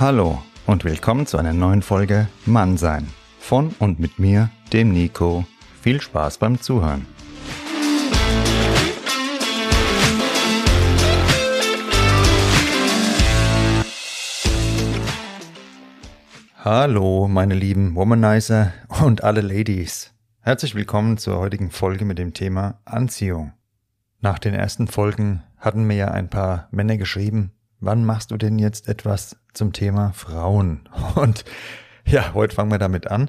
Hallo und willkommen zu einer neuen Folge Mannsein. Von und mit mir, dem Nico. Viel Spaß beim Zuhören. Hallo, meine lieben Womanizer und alle Ladies. Herzlich willkommen zur heutigen Folge mit dem Thema Anziehung. Nach den ersten Folgen hatten mir ja ein paar Männer geschrieben, wann machst du denn jetzt etwas zum Thema Frauen? Und ja, heute fangen wir damit an.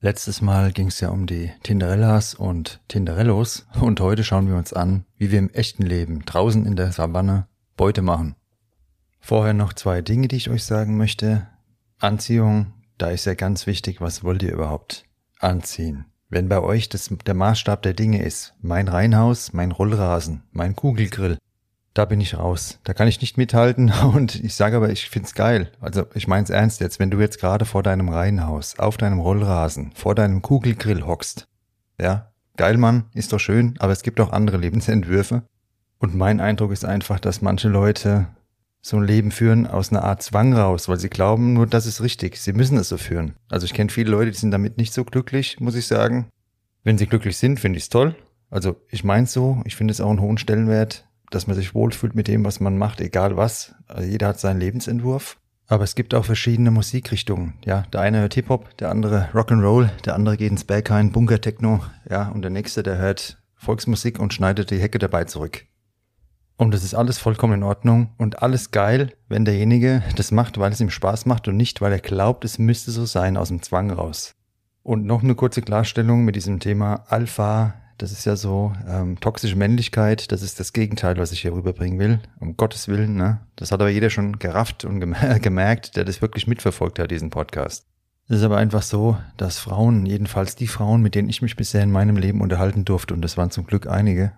Letztes Mal ging es ja um die Tinderellas und Tinderellos und heute schauen wir uns an, wie wir im echten Leben draußen in der Savanne Beute machen. Vorher noch zwei Dinge, die ich euch sagen möchte. Anziehung, da ist ja ganz wichtig, was wollt ihr überhaupt anziehen? Wenn bei euch das der Maßstab der Dinge ist, mein Reihenhaus, mein Rollrasen, mein Kugelgrill, da bin ich raus. Da kann ich nicht mithalten und ich sage aber, ich find's geil. Also ich mein's ernst jetzt, wenn du jetzt gerade vor deinem Reihenhaus, auf deinem Rollrasen, vor deinem Kugelgrill hockst, ja, geil Mann, ist doch schön, aber es gibt auch andere Lebensentwürfe. Und mein Eindruck ist einfach, dass manche Leute so ein Leben führen aus einer Art Zwang raus, weil sie glauben, nur das ist richtig. Sie müssen es so führen. Also ich kenne viele Leute, die sind damit nicht so glücklich, muss ich sagen. Wenn sie glücklich sind, finde ich es toll. Also ich meine so, ich finde es auch einen hohen Stellenwert, dass man sich wohlfühlt mit dem, was man macht, egal was. Also jeder hat seinen Lebensentwurf. Aber es gibt auch verschiedene Musikrichtungen. Ja, der eine hört Hip-Hop, der andere Rock'n'Roll, der andere geht ins Berghain, Bunker-Techno, ja, und der nächste, der hört Volksmusik und schneidet die Hecke dabei zurück. Und das ist alles vollkommen in Ordnung und alles geil, wenn derjenige das macht, weil es ihm Spaß macht und nicht, weil er glaubt, es müsste so sein aus dem Zwang raus. Und noch eine kurze Klarstellung mit diesem Thema Alpha. Das ist ja so ähm, toxische Männlichkeit. Das ist das Gegenteil, was ich hier rüberbringen will. Um Gottes Willen. Ne? Das hat aber jeder schon gerafft und gemerkt, der das wirklich mitverfolgt hat, diesen Podcast. Es ist aber einfach so, dass Frauen, jedenfalls die Frauen, mit denen ich mich bisher in meinem Leben unterhalten durfte, und das waren zum Glück einige,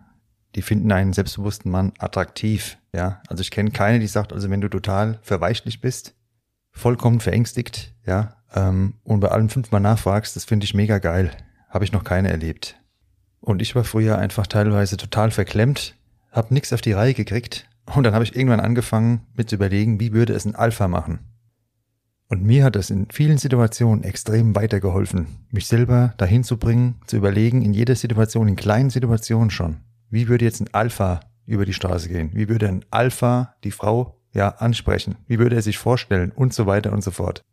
die finden einen selbstbewussten Mann attraktiv. Ja, also ich kenne keine, die sagt, also wenn du total verweichlich bist, vollkommen verängstigt, ja, ähm, und bei allem fünfmal nachfragst, das finde ich mega geil. Habe ich noch keine erlebt. Und ich war früher einfach teilweise total verklemmt, habe nichts auf die Reihe gekriegt und dann habe ich irgendwann angefangen mit zu überlegen, wie würde es ein Alpha machen. Und mir hat es in vielen Situationen extrem weitergeholfen, mich selber dahin zu bringen, zu überlegen, in jeder Situation, in kleinen Situationen schon, wie würde jetzt ein Alpha über die Straße gehen? Wie würde ein Alpha die Frau ja ansprechen? Wie würde er sich vorstellen? Und so weiter und so fort.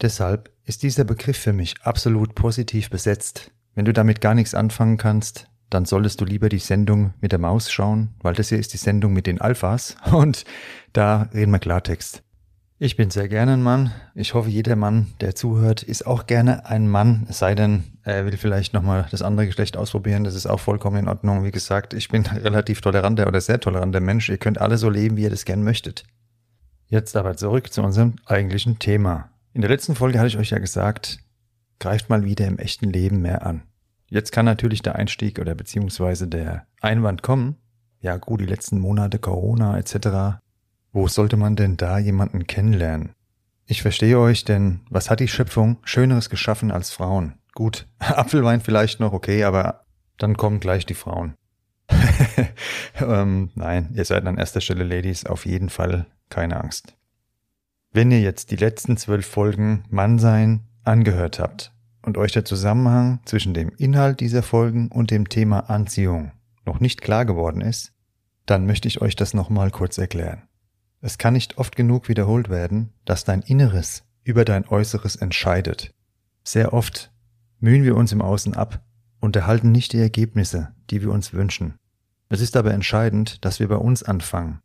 Deshalb ist dieser Begriff für mich absolut positiv besetzt. Wenn du damit gar nichts anfangen kannst, dann solltest du lieber die Sendung mit der Maus schauen, weil das hier ist die Sendung mit den Alphas und da reden wir Klartext. Ich bin sehr gerne ein Mann. Ich hoffe, jeder Mann, der zuhört, ist auch gerne ein Mann. Es sei denn, er will vielleicht nochmal das andere Geschlecht ausprobieren. Das ist auch vollkommen in Ordnung. Wie gesagt, ich bin relativ toleranter oder sehr toleranter Mensch. Ihr könnt alle so leben, wie ihr das gern möchtet. Jetzt aber zurück zu unserem eigentlichen Thema. In der letzten Folge hatte ich euch ja gesagt, greift mal wieder im echten Leben mehr an. Jetzt kann natürlich der Einstieg oder beziehungsweise der Einwand kommen. Ja gut, die letzten Monate Corona etc. Wo sollte man denn da jemanden kennenlernen? Ich verstehe euch, denn was hat die Schöpfung Schöneres geschaffen als Frauen? Gut, Apfelwein vielleicht noch, okay, aber dann kommen gleich die Frauen. ähm, nein, ihr seid an erster Stelle Ladies, auf jeden Fall keine Angst. Wenn ihr jetzt die letzten zwölf Folgen Mannsein angehört habt und euch der Zusammenhang zwischen dem Inhalt dieser Folgen und dem Thema Anziehung noch nicht klar geworden ist, dann möchte ich euch das nochmal kurz erklären. Es kann nicht oft genug wiederholt werden, dass dein Inneres über dein Äußeres entscheidet. Sehr oft mühen wir uns im Außen ab und erhalten nicht die Ergebnisse, die wir uns wünschen. Es ist aber entscheidend, dass wir bei uns anfangen.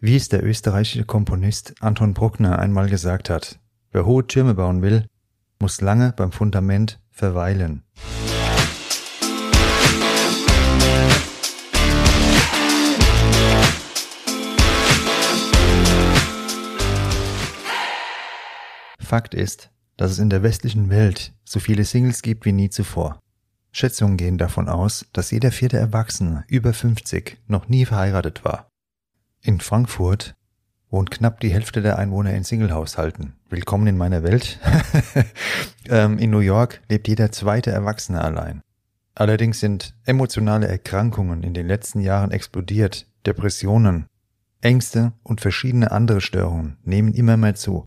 Wie es der österreichische Komponist Anton Bruckner einmal gesagt hat, wer hohe Türme bauen will, muss lange beim Fundament verweilen. Fakt ist, dass es in der westlichen Welt so viele Singles gibt wie nie zuvor. Schätzungen gehen davon aus, dass jeder vierte Erwachsene über 50 noch nie verheiratet war. In Frankfurt wohnt knapp die Hälfte der Einwohner in Singlehaushalten. Willkommen in meiner Welt. Ähm, in New York lebt jeder zweite Erwachsene allein. Allerdings sind emotionale Erkrankungen in den letzten Jahren explodiert. Depressionen, Ängste und verschiedene andere Störungen nehmen immer mehr zu.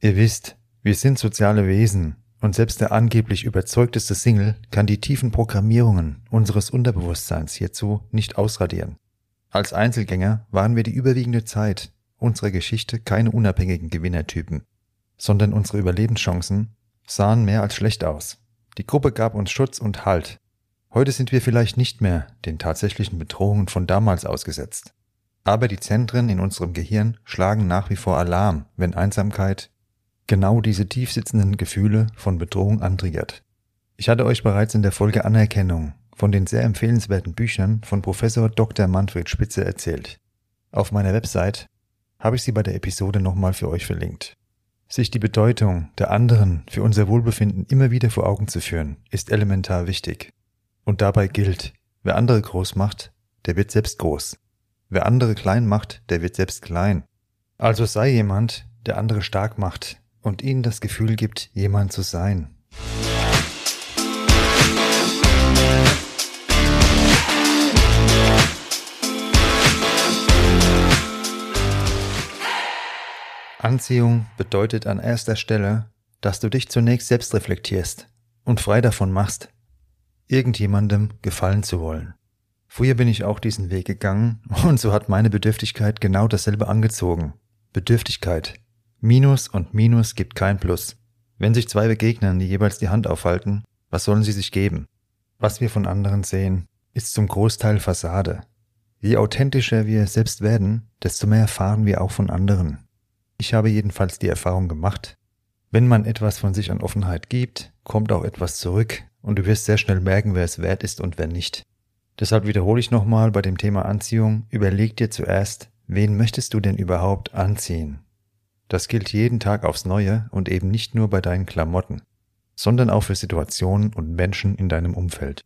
Ihr wisst, wir sind soziale Wesen und selbst der angeblich überzeugteste Single kann die tiefen Programmierungen unseres Unterbewusstseins hierzu nicht ausradieren. Als Einzelgänger waren wir die überwiegende Zeit unserer Geschichte keine unabhängigen Gewinnertypen, sondern unsere Überlebenschancen sahen mehr als schlecht aus. Die Gruppe gab uns Schutz und Halt. Heute sind wir vielleicht nicht mehr den tatsächlichen Bedrohungen von damals ausgesetzt. Aber die Zentren in unserem Gehirn schlagen nach wie vor Alarm, wenn Einsamkeit genau diese tiefsitzenden Gefühle von Bedrohung antriggert. Ich hatte euch bereits in der Folge Anerkennung von den sehr empfehlenswerten Büchern von Professor Dr. Manfred Spitze erzählt. Auf meiner Website habe ich sie bei der Episode nochmal für euch verlinkt. Sich die Bedeutung der anderen für unser Wohlbefinden immer wieder vor Augen zu führen, ist elementar wichtig. Und dabei gilt, wer andere groß macht, der wird selbst groß. Wer andere klein macht, der wird selbst klein. Also sei jemand, der andere stark macht und ihnen das Gefühl gibt, jemand zu sein. Anziehung bedeutet an erster Stelle, dass du dich zunächst selbst reflektierst und frei davon machst, irgendjemandem gefallen zu wollen. Früher bin ich auch diesen Weg gegangen und so hat meine Bedürftigkeit genau dasselbe angezogen. Bedürftigkeit. Minus und Minus gibt kein Plus. Wenn sich zwei begegnen, die jeweils die Hand aufhalten, was sollen sie sich geben? Was wir von anderen sehen, ist zum Großteil Fassade. Je authentischer wir selbst werden, desto mehr erfahren wir auch von anderen. Ich habe jedenfalls die Erfahrung gemacht, wenn man etwas von sich an Offenheit gibt, kommt auch etwas zurück und du wirst sehr schnell merken, wer es wert ist und wer nicht. Deshalb wiederhole ich nochmal bei dem Thema Anziehung, überleg dir zuerst, wen möchtest du denn überhaupt anziehen? Das gilt jeden Tag aufs Neue und eben nicht nur bei deinen Klamotten, sondern auch für Situationen und Menschen in deinem Umfeld.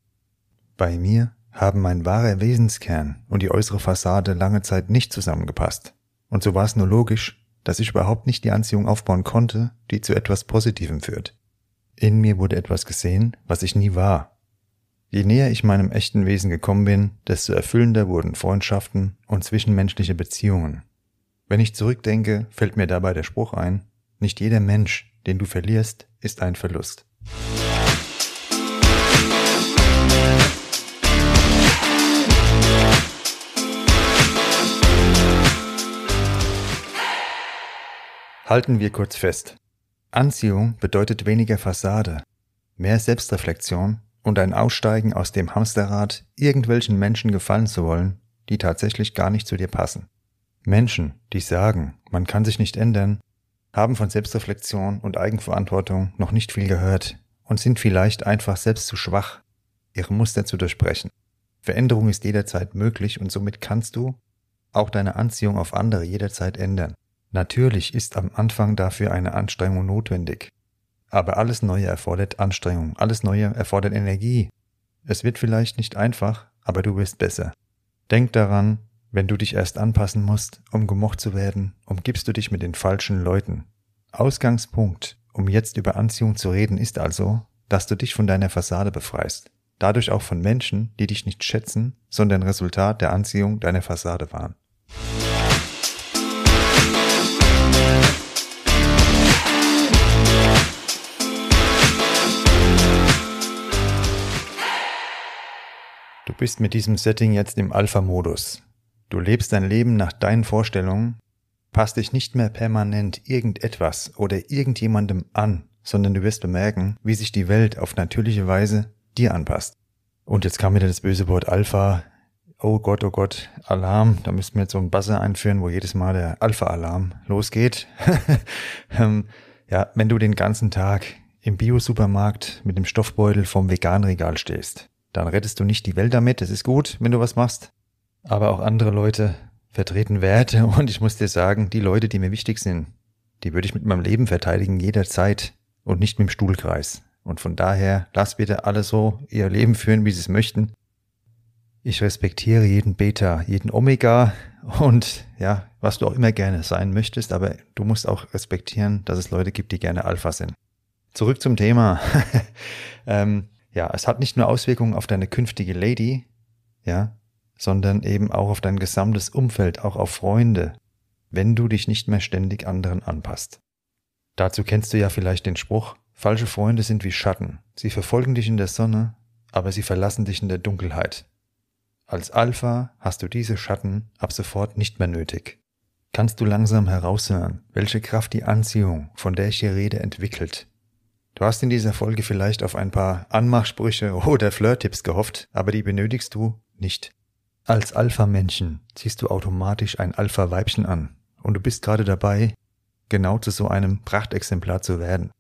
Bei mir haben mein wahrer Wesenskern und die äußere Fassade lange Zeit nicht zusammengepasst. Und so war es nur logisch, dass ich überhaupt nicht die Anziehung aufbauen konnte, die zu etwas Positivem führt. In mir wurde etwas gesehen, was ich nie war. Je näher ich meinem echten Wesen gekommen bin, desto erfüllender wurden Freundschaften und zwischenmenschliche Beziehungen. Wenn ich zurückdenke, fällt mir dabei der Spruch ein, nicht jeder Mensch, den du verlierst, ist ein Verlust. Halten wir kurz fest. Anziehung bedeutet weniger Fassade, mehr Selbstreflexion und ein Aussteigen aus dem Hamsterrad, irgendwelchen Menschen gefallen zu wollen, die tatsächlich gar nicht zu dir passen. Menschen, die sagen, man kann sich nicht ändern, haben von Selbstreflexion und Eigenverantwortung noch nicht viel gehört und sind vielleicht einfach selbst zu schwach, ihre Muster zu durchbrechen. Veränderung ist jederzeit möglich und somit kannst du auch deine Anziehung auf andere jederzeit ändern. Natürlich ist am Anfang dafür eine Anstrengung notwendig. Aber alles Neue erfordert Anstrengung, alles Neue erfordert Energie. Es wird vielleicht nicht einfach, aber du wirst besser. Denk daran, wenn du dich erst anpassen musst, um gemocht zu werden, umgibst du dich mit den falschen Leuten. Ausgangspunkt, um jetzt über Anziehung zu reden, ist also, dass du dich von deiner Fassade befreist. Dadurch auch von Menschen, die dich nicht schätzen, sondern Resultat der Anziehung deiner Fassade waren. Bist mit diesem Setting jetzt im Alpha-Modus. Du lebst dein Leben nach deinen Vorstellungen, passt dich nicht mehr permanent irgendetwas oder irgendjemandem an, sondern du wirst bemerken, wie sich die Welt auf natürliche Weise dir anpasst. Und jetzt kam wieder das böse Wort Alpha. Oh Gott, oh Gott, Alarm. Da müssten wir jetzt so einen Buzzer einführen, wo jedes Mal der Alpha-Alarm losgeht. Ähm, ja, wenn du den ganzen Tag im Bio-Supermarkt mit dem Stoffbeutel vom Veganregal stehst, dann rettest du nicht die Welt damit. Es ist gut, wenn du was machst. Aber auch andere Leute vertreten Werte und ich muss dir sagen, die Leute, die mir wichtig sind, die würde ich mit meinem Leben verteidigen jederzeit und nicht mit dem Stuhlkreis. Und von daher, lass bitte alle so ihr Leben führen, wie sie es möchten. Ich respektiere jeden Beta, jeden Omega und ja, was du auch immer gerne sein möchtest, aber du musst auch respektieren, dass es Leute gibt, die gerne Alpha sind. Zurück zum Thema. ähm, ja, es hat nicht nur Auswirkungen auf deine künftige Lady, ja, sondern eben auch auf dein gesamtes Umfeld, auch auf Freunde, wenn du dich nicht mehr ständig anderen anpasst. Dazu kennst du ja vielleicht den Spruch, falsche Freunde sind wie Schatten. Sie verfolgen dich in der Sonne, aber sie verlassen dich in der Dunkelheit. Als Alpha hast du diese Schatten ab sofort nicht mehr nötig. Kannst du langsam heraushören, welche Kraft die Anziehung, von der ich hier rede, entwickelt. Du hast in dieser Folge vielleicht auf ein paar Anmachsprüche oder Flirt-Tipps gehofft, aber die benötigst du nicht. Als Alpha-Männchen ziehst du automatisch ein Alpha-Weibchen an und du bist gerade dabei, genau zu so einem Prachtexemplar zu werden.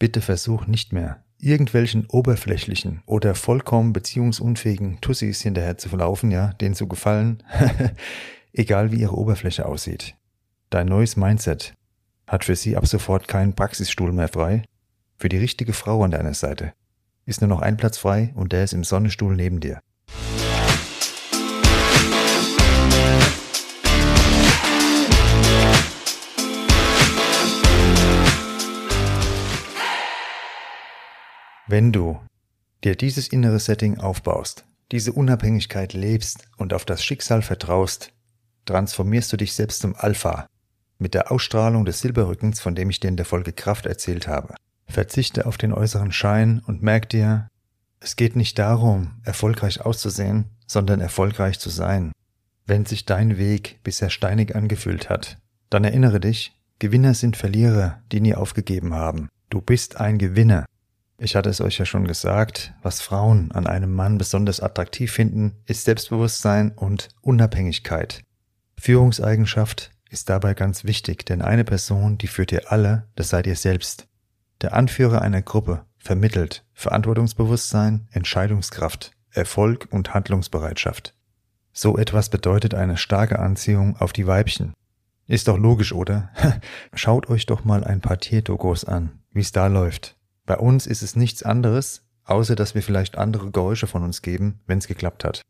Bitte versuch nicht mehr, irgendwelchen oberflächlichen oder vollkommen beziehungsunfähigen Tussis hinterher zu verlaufen, ja, denen zu gefallen, egal wie ihre Oberfläche aussieht. Dein neues Mindset hat für sie ab sofort keinen Praxisstuhl mehr frei. Für die richtige Frau an deiner Seite ist nur noch ein Platz frei und der ist im Sonnenstuhl neben dir. Wenn du dir dieses innere Setting aufbaust, diese Unabhängigkeit lebst und auf das Schicksal vertraust, transformierst du dich selbst zum Alpha mit der Ausstrahlung des Silberrückens, von dem ich dir in der Folge Kraft erzählt habe. Verzichte auf den äußeren Schein und merk dir, es geht nicht darum, erfolgreich auszusehen, sondern erfolgreich zu sein. Wenn sich dein Weg bisher steinig angefühlt hat, dann erinnere dich, Gewinner sind Verlierer, die nie aufgegeben haben. Du bist ein Gewinner. Ich hatte es euch ja schon gesagt, was Frauen an einem Mann besonders attraktiv finden, ist Selbstbewusstsein und Unabhängigkeit. Führungseigenschaft ist dabei ganz wichtig, denn eine Person, die führt ihr alle, das seid ihr selbst. Der Anführer einer Gruppe vermittelt Verantwortungsbewusstsein, Entscheidungskraft, Erfolg und Handlungsbereitschaft. So etwas bedeutet eine starke Anziehung auf die Weibchen. Ist doch logisch, oder? Schaut euch doch mal ein paar Tierdogos an, wie es da läuft. Bei uns ist es nichts anderes, außer dass wir vielleicht andere Geräusche von uns geben, wenn es geklappt hat.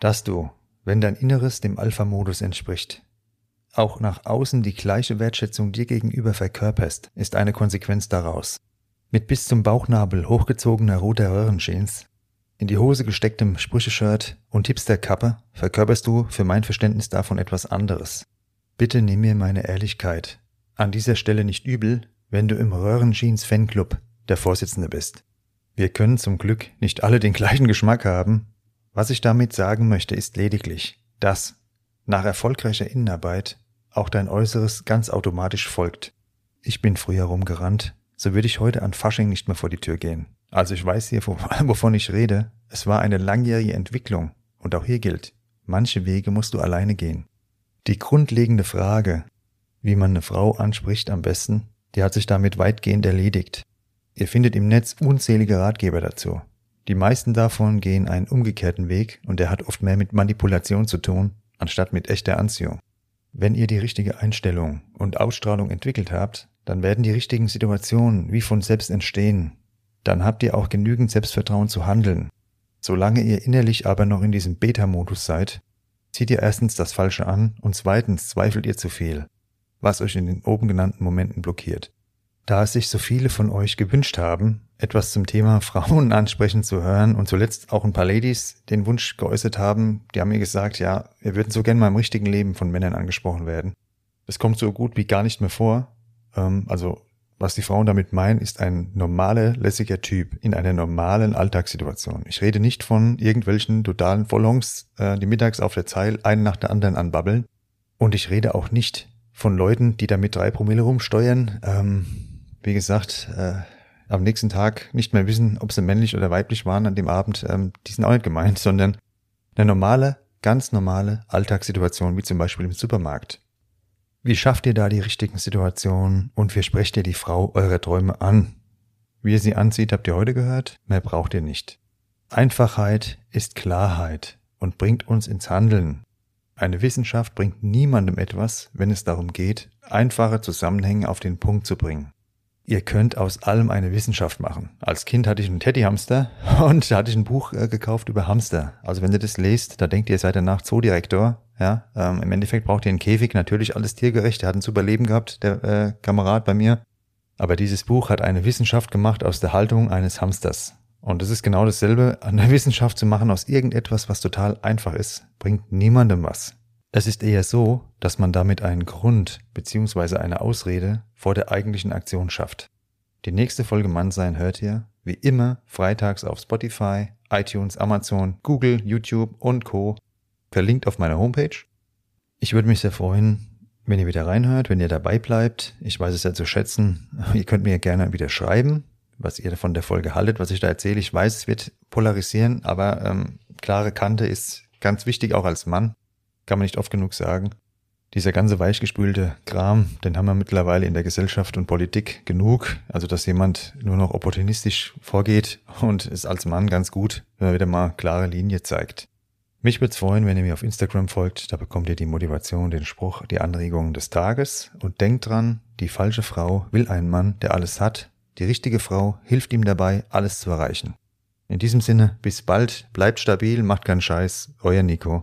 Dass du, wenn dein Inneres dem Alpha-Modus entspricht, auch nach außen die gleiche Wertschätzung dir gegenüber verkörperst, ist eine Konsequenz daraus. Mit bis zum Bauchnabel hochgezogener roter Röhrenjeans in die Hose gestecktem Sprücheshirt und Hipsterkappe verkörperst du für mein Verständnis davon etwas anderes. Bitte nimm mir meine Ehrlichkeit an dieser Stelle nicht übel, wenn du im Röhrenjeans Fanclub der Vorsitzende bist. Wir können zum Glück nicht alle den gleichen Geschmack haben. Was ich damit sagen möchte, ist lediglich, dass nach erfolgreicher Innenarbeit auch dein Äußeres ganz automatisch folgt. Ich bin früher rumgerannt, so würde ich heute an Fasching nicht mehr vor die Tür gehen. Also ich weiß hier, wovon ich rede. Es war eine langjährige Entwicklung. Und auch hier gilt, manche Wege musst du alleine gehen. Die grundlegende Frage, wie man eine Frau anspricht am besten, die hat sich damit weitgehend erledigt. Ihr findet im Netz unzählige Ratgeber dazu. Die meisten davon gehen einen umgekehrten Weg und der hat oft mehr mit Manipulation zu tun, anstatt mit echter Anziehung. Wenn ihr die richtige Einstellung und Ausstrahlung entwickelt habt, dann werden die richtigen Situationen wie von selbst entstehen dann habt ihr auch genügend Selbstvertrauen zu handeln. Solange ihr innerlich aber noch in diesem Beta-Modus seid, zieht ihr erstens das Falsche an und zweitens zweifelt ihr zu viel, was euch in den oben genannten Momenten blockiert. Da es sich so viele von euch gewünscht haben, etwas zum Thema Frauen ansprechen zu hören und zuletzt auch ein paar Ladies den Wunsch geäußert haben, die haben mir gesagt, ja, wir würden so gern mal im richtigen Leben von Männern angesprochen werden. Es kommt so gut wie gar nicht mehr vor. Ähm, also was die Frauen damit meinen, ist ein normaler, lässiger Typ in einer normalen Alltagssituation. Ich rede nicht von irgendwelchen totalen Vollhongs, äh, die mittags auf der Zeil einen nach der anderen anbabbeln. Und ich rede auch nicht von Leuten, die da mit drei Promille rumsteuern. Ähm, wie gesagt, äh, am nächsten Tag nicht mehr wissen, ob sie männlich oder weiblich waren an dem Abend. Ähm, die sind auch nicht gemeint, sondern eine normale, ganz normale Alltagssituation, wie zum Beispiel im Supermarkt. Wie schafft ihr da die richtigen Situationen und wie sprecht ihr die Frau eurer Träume an? Wie ihr sie anzieht, habt ihr heute gehört? Mehr braucht ihr nicht. Einfachheit ist Klarheit und bringt uns ins Handeln. Eine Wissenschaft bringt niemandem etwas, wenn es darum geht, einfache Zusammenhänge auf den Punkt zu bringen. Ihr könnt aus allem eine Wissenschaft machen. Als Kind hatte ich einen Teddyhamster und da hatte ich ein Buch äh, gekauft über Hamster. Also wenn ihr das lest, da denkt ihr, ihr seid danach Zoodirektor ja, ähm, im Endeffekt braucht ihr einen Käfig, natürlich alles tiergerecht. Der hat ein super Leben gehabt, der äh, Kamerad bei mir. Aber dieses Buch hat eine Wissenschaft gemacht aus der Haltung eines Hamsters. Und es ist genau dasselbe, an der Wissenschaft zu machen aus irgendetwas, was total einfach ist, bringt niemandem was. Es ist eher so, dass man damit einen Grund bzw. eine Ausrede vor der eigentlichen Aktion schafft. Die nächste Folge Mannsein hört ihr, wie immer, freitags auf Spotify, iTunes, Amazon, Google, YouTube und Co. Verlinkt auf meiner Homepage. Ich würde mich sehr freuen, wenn ihr wieder reinhört, wenn ihr dabei bleibt. Ich weiß es ja zu schätzen. Ihr könnt mir gerne wieder schreiben, was ihr von der Folge haltet, was ich da erzähle. Ich weiß, es wird polarisieren, aber ähm, klare Kante ist ganz wichtig, auch als Mann. Kann man nicht oft genug sagen. Dieser ganze weichgespülte Kram, den haben wir mittlerweile in der Gesellschaft und Politik genug. Also, dass jemand nur noch opportunistisch vorgeht und ist als Mann ganz gut, wenn er wieder mal klare Linie zeigt. Mich würde es freuen, wenn ihr mir auf Instagram folgt. Da bekommt ihr die Motivation, den Spruch, die Anregungen des Tages. Und denkt dran, die falsche Frau will einen Mann, der alles hat. Die richtige Frau hilft ihm dabei, alles zu erreichen. In diesem Sinne, bis bald, bleibt stabil, macht keinen Scheiß. Euer Nico.